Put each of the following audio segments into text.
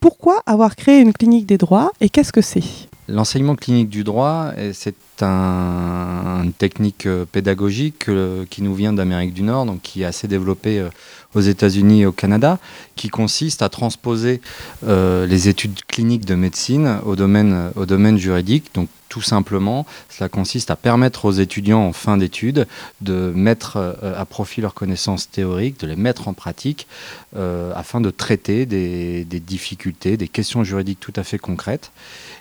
Pourquoi avoir créé une clinique des droits et qu'est-ce que c'est? L'enseignement clinique du droit, c'est un, une technique euh, pédagogique euh, qui nous vient d'Amérique du Nord, donc qui est assez développée euh, aux États-Unis et au Canada, qui consiste à transposer les études cliniques de médecine au domaine, juridique. Tout simplement, cela consiste à permettre aux étudiants en fin d'études de mettre à profit leurs connaissances théoriques, de les mettre en pratique, afin de traiter des, difficultés, des questions juridiques tout à fait concrètes.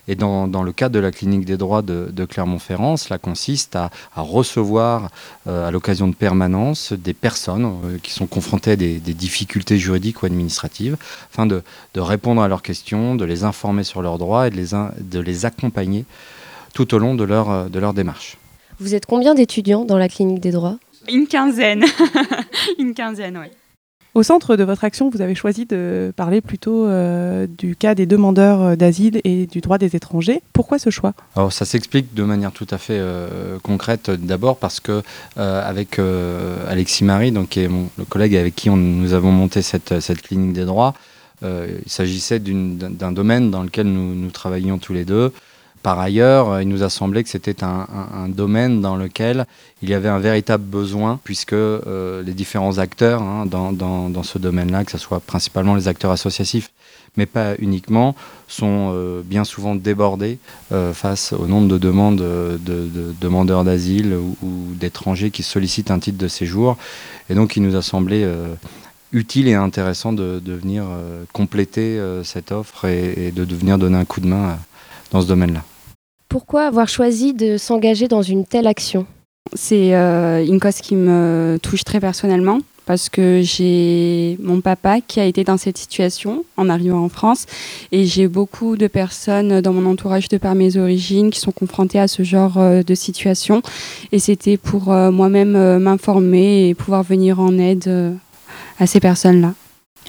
Et dans, le cadre de la clinique des droits de, Clermont-Ferrand, cela consiste à, recevoir euh, à l'occasion de permanence des personnes euh, qui sont confrontées à des, difficultés juridiques ou administratives, afin de, répondre à leurs questions, de les informer sur leurs droits et de les accompagner tout au long de leur, de leur démarche. Vous êtes combien d'étudiants dans la clinique des droits? Une quinzaine. Une quinzaine, oui. Au centre de votre action, vous avez choisi de parler plutôt euh, du cas des demandeurs euh, d'asile et du droit des étrangers. Pourquoi ce choix? Alors ça s'explique de manière tout à fait euh, concrète. D'abord parce que euh, avec euh, Alexis Marie, donc qui est mon, le collègue avec qui on, nous avons monté cette, cette clinique des droits, il s'agissait d'un domaine dans lequel nous, nous travaillions tous les deux. Par ailleurs, il nous a semblé que c'était un, domaine dans lequel il y avait un véritable besoin, puisque euh, les différents acteurs hein, dans, ce domaine-là, que ce soit principalement les acteurs associatifs, mais pas uniquement, sont euh, bien souvent débordés euh, face au nombre de demandes de, de, de demandeurs d'asile ou, d'étrangers qui sollicitent un titre de séjour. Et donc, il nous a semblé euh, utile et intéressant de, venir euh, compléter euh, cette offre et, et, de venir donner un coup de main dans ce domaine-là. Pourquoi avoir choisi de s'engager dans une telle action? C'est euh, une cause qui me touche très personnellement parce que j'ai mon papa qui a été dans cette situation en arrivant en France et j'ai beaucoup de personnes dans mon entourage de par mes origines qui sont confrontées à ce genre euh, de situation et c'était pour euh, moi-même euh, m'informer et pouvoir venir en aide euh, à ces personnes-là.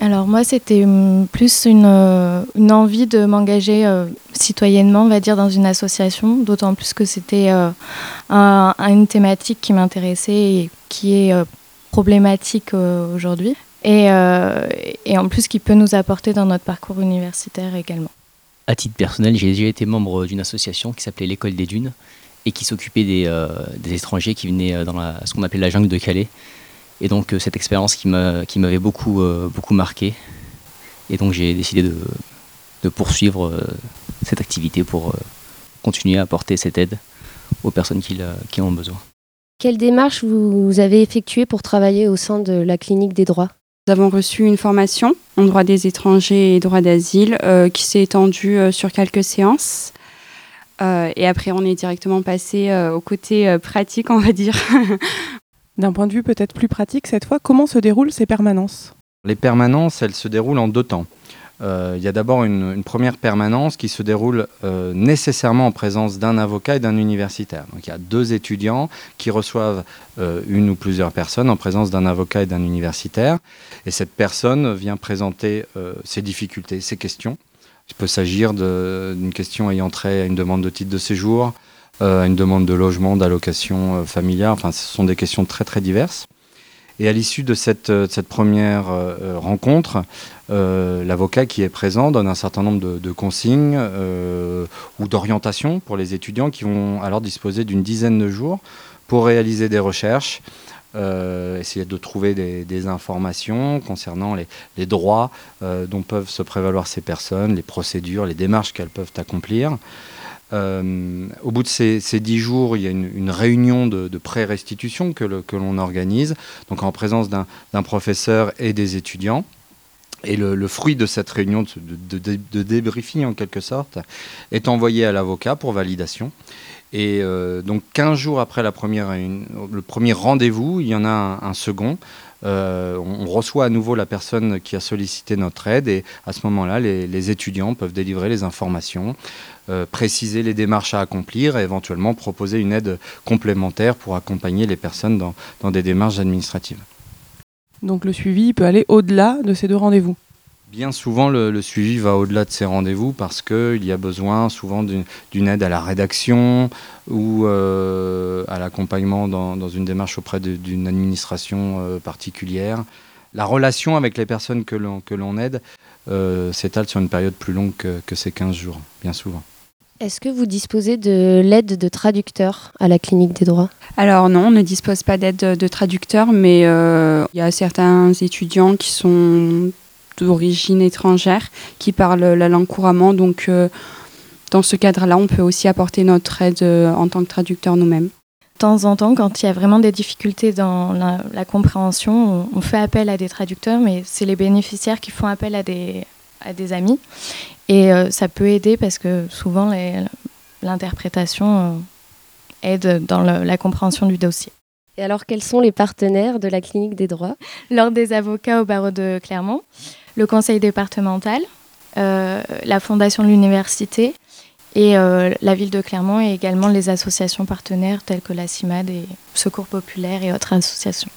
Alors moi, c'était plus une, euh, une, envie de m'engager euh, citoyennement, on va dire, dans une association, d'autant plus que c'était euh, un, une thématique qui m'intéressait et qui est problématique aujourd'hui, et, en plus qui peut nous apporter dans notre parcours universitaire également. À titre personnel, j'ai déjà été membre d'une association qui s'appelait l'École des Dunes et qui s'occupait des, étrangers qui venaient dans ce qu'on appelait la jungle de Calais. Et donc euh, cette expérience qui m'avait beaucoup, euh, beaucoup marqué. Et donc j'ai décidé de, de poursuivre euh, cette activité pour continuer à apporter cette aide aux personnes qui, qui en ont besoin. Quelle démarche vous avez effectuée pour travailler au sein de la clinique des droits? Nous avons reçu une formation en droit des étrangers et droit d'asile euh, qui s'est étendue euh, sur quelques séances. Euh, et après, on est directement passé au côté pratique, on va dire. D'un point de vue peut-être plus pratique cette fois, comment se déroulent ces permanences? Les permanences, elles se déroulent en deux temps. Euh, il y a d'abord une, première permanence qui se déroule euh, nécessairement en présence d'un avocat et d'un universitaire. Donc il y a deux étudiants qui reçoivent euh, une ou plusieurs personnes en présence d'un avocat et d'un universitaire. Et cette personne vient présenter ses difficultés, ses questions. Il peut s'agir d'une question ayant trait à une demande de titre de séjour, euh, une demande de logement, d'allocation euh, familiale. Enfin, ce sont des questions très très diverses. Et à l'issue de cette, cette première euh, rencontre, euh, l'avocat qui est présent donne un certain nombre de, consignes euh, ou d'orientations pour les étudiants qui vont alors disposer d'une dizaine de jours pour réaliser des recherches, euh, essayer de trouver des, informations concernant les, droits euh, dont peuvent se prévaloir ces personnes, les procédures, les démarches qu'elles peuvent accomplir. Euh, au bout de ces, ces, dix jours, il y a une, réunion de, pré-restitution que l'on organise, donc en présence d'un professeur et des étudiants. Et le, fruit de cette réunion de, débriefing, en quelque sorte, est envoyé à l'avocat pour validation. Et euh, donc 15 jours après le premier rendez-vous, il y en a un second. Euh, on, reçoit à nouveau la personne qui a sollicité notre aide et à ce moment-là, les, étudiants peuvent délivrer les informations, euh, préciser les démarches à accomplir et éventuellement proposer une aide complémentaire pour accompagner les personnes dans des démarches administratives. Donc le suivi peut aller au-delà de ces deux rendez-vous Bien souvent, le, le suivi va au-delà de ces rendez-vous parce qu'il y a besoin souvent d'une aide à la rédaction ou euh, à l'accompagnement dans, dans, une démarche auprès d'une administration euh, particulière. La relation avec les personnes que l'on aide s'étale sur une période plus longue que, que ces 15 jours, bien souvent. Est-ce que vous disposez de l'aide de traducteurs à la clinique des droits? Alors non, on ne dispose pas d'aide de traducteurs, mais euh, il y a certains étudiants qui sont d'origine étrangère, qui parlent la langue couramment. Donc euh, dans ce cadre-là, on peut aussi apporter notre aide euh, en tant que traducteur nous-mêmes. De temps en temps, quand il y a vraiment des difficultés dans la, compréhension, on, fait appel à des traducteurs, mais c'est les bénéficiaires qui font appel à des, à des amis. Et euh, ça peut aider parce que souvent l'interprétation euh, aide dans la compréhension du dossier. Et alors, quels sont les partenaires de la clinique des droits? L'Ordre des avocats au barreau de Clermont, le conseil départemental, euh, la fondation de l'université et la ville de Clermont et également les associations partenaires telles que la CIMAD et Secours Populaire et autres associations.